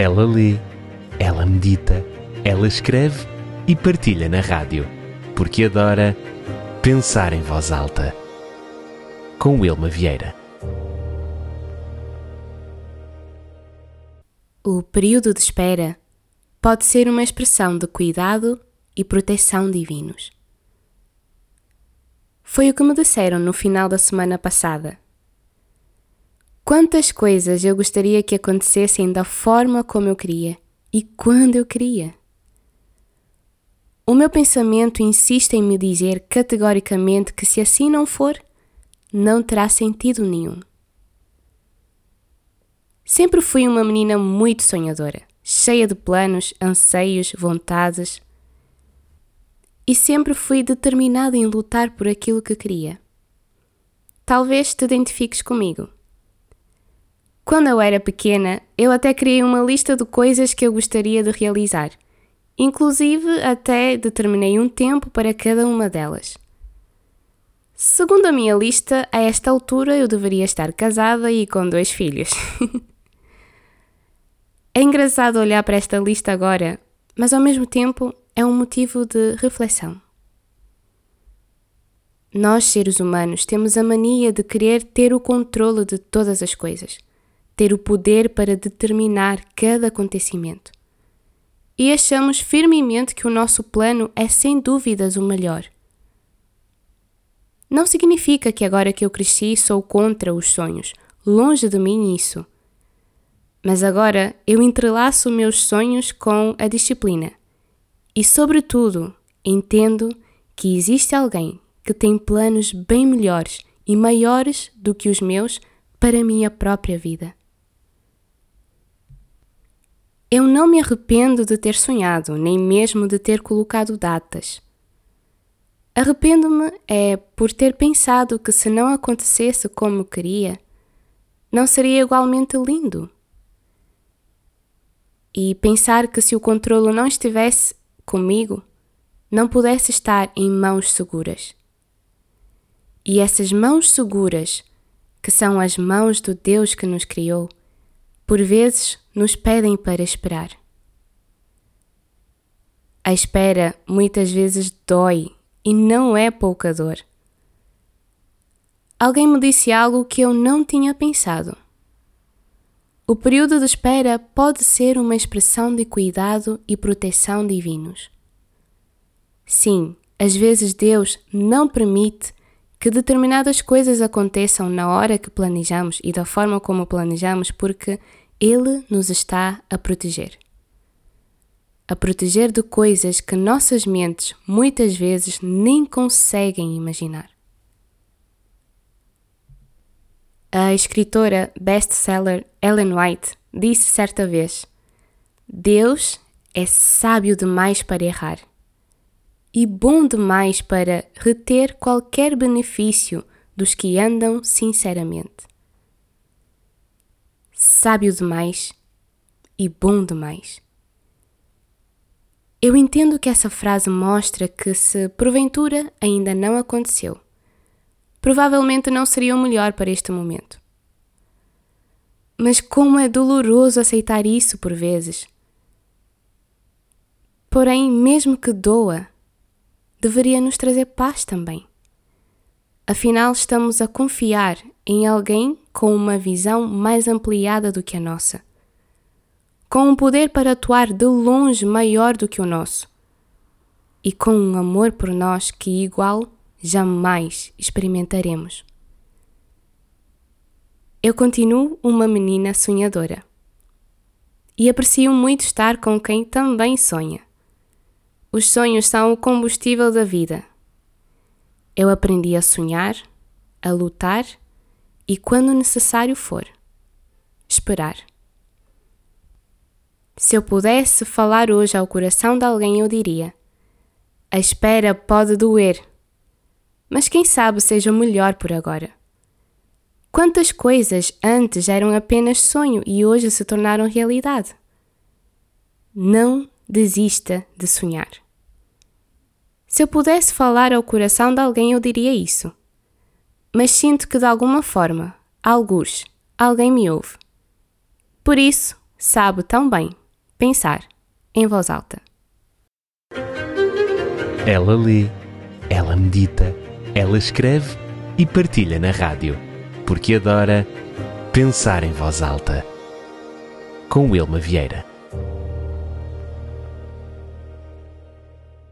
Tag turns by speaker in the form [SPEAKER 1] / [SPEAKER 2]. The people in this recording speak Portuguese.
[SPEAKER 1] Ela lê, ela medita, ela escreve e partilha na rádio, porque adora pensar em voz alta. Com Wilma Vieira.
[SPEAKER 2] O período de espera pode ser uma expressão de cuidado e proteção divinos. Foi o que me disseram no final da semana passada. Quantas coisas eu gostaria que acontecessem da forma como eu queria e quando eu queria. O meu pensamento insiste em me dizer categoricamente que se assim não for, não terá sentido nenhum. Sempre fui uma menina muito sonhadora, cheia de planos, anseios, vontades. E sempre fui determinada em lutar por aquilo que queria. Talvez te identifiques comigo. Quando eu era pequena, eu até criei uma lista de coisas que eu gostaria de realizar. Inclusive, até determinei um tempo para cada uma delas. Segundo a minha lista, a esta altura eu deveria estar casada e com dois filhos. é engraçado olhar para esta lista agora, mas ao mesmo tempo é um motivo de reflexão. Nós, seres humanos, temos a mania de querer ter o controle de todas as coisas ter o poder para determinar cada acontecimento. E achamos firmemente que o nosso plano é sem dúvidas o melhor. Não significa que agora que eu cresci sou contra os sonhos, longe de mim isso. Mas agora eu entrelaço meus sonhos com a disciplina. E, sobretudo, entendo que existe alguém que tem planos bem melhores e maiores do que os meus para a minha própria vida. Eu não me arrependo de ter sonhado, nem mesmo de ter colocado datas. Arrependo-me é por ter pensado que se não acontecesse como queria, não seria igualmente lindo. E pensar que se o controlo não estivesse comigo, não pudesse estar em mãos seguras. E essas mãos seguras, que são as mãos do Deus que nos criou, por vezes nos pedem para esperar. A espera muitas vezes dói e não é pouca dor. Alguém me disse algo que eu não tinha pensado. O período de espera pode ser uma expressão de cuidado e proteção divinos. Sim, às vezes Deus não permite que determinadas coisas aconteçam na hora que planejamos e da forma como planejamos porque Ele nos está a proteger. A proteger de coisas que nossas mentes muitas vezes nem conseguem imaginar. A escritora best-seller Ellen White disse certa vez: Deus é sábio demais para errar e bom demais para reter qualquer benefício dos que andam sinceramente. Sábio demais e bom demais. Eu entendo que essa frase mostra que, se porventura ainda não aconteceu, provavelmente não seria o melhor para este momento. Mas como é doloroso aceitar isso por vezes. Porém, mesmo que doa, deveria nos trazer paz também. Afinal, estamos a confiar em alguém com uma visão mais ampliada do que a nossa, com um poder para atuar de longe maior do que o nosso e com um amor por nós que igual jamais experimentaremos. Eu continuo uma menina sonhadora e aprecio muito estar com quem também sonha. Os sonhos são o combustível da vida. Eu aprendi a sonhar, a lutar e, quando necessário for, esperar. Se eu pudesse falar hoje ao coração de alguém, eu diria: a espera pode doer, mas quem sabe seja melhor por agora. Quantas coisas antes eram apenas sonho e hoje se tornaram realidade? Não desista de sonhar. Se eu pudesse falar ao coração de alguém, eu diria isso. Mas sinto que de alguma forma, alguns, alguém me ouve. Por isso, sabe tão bem pensar em voz alta.
[SPEAKER 1] Ela lê, ela medita, ela escreve e partilha na rádio, porque adora pensar em voz alta. Com Wilma Vieira.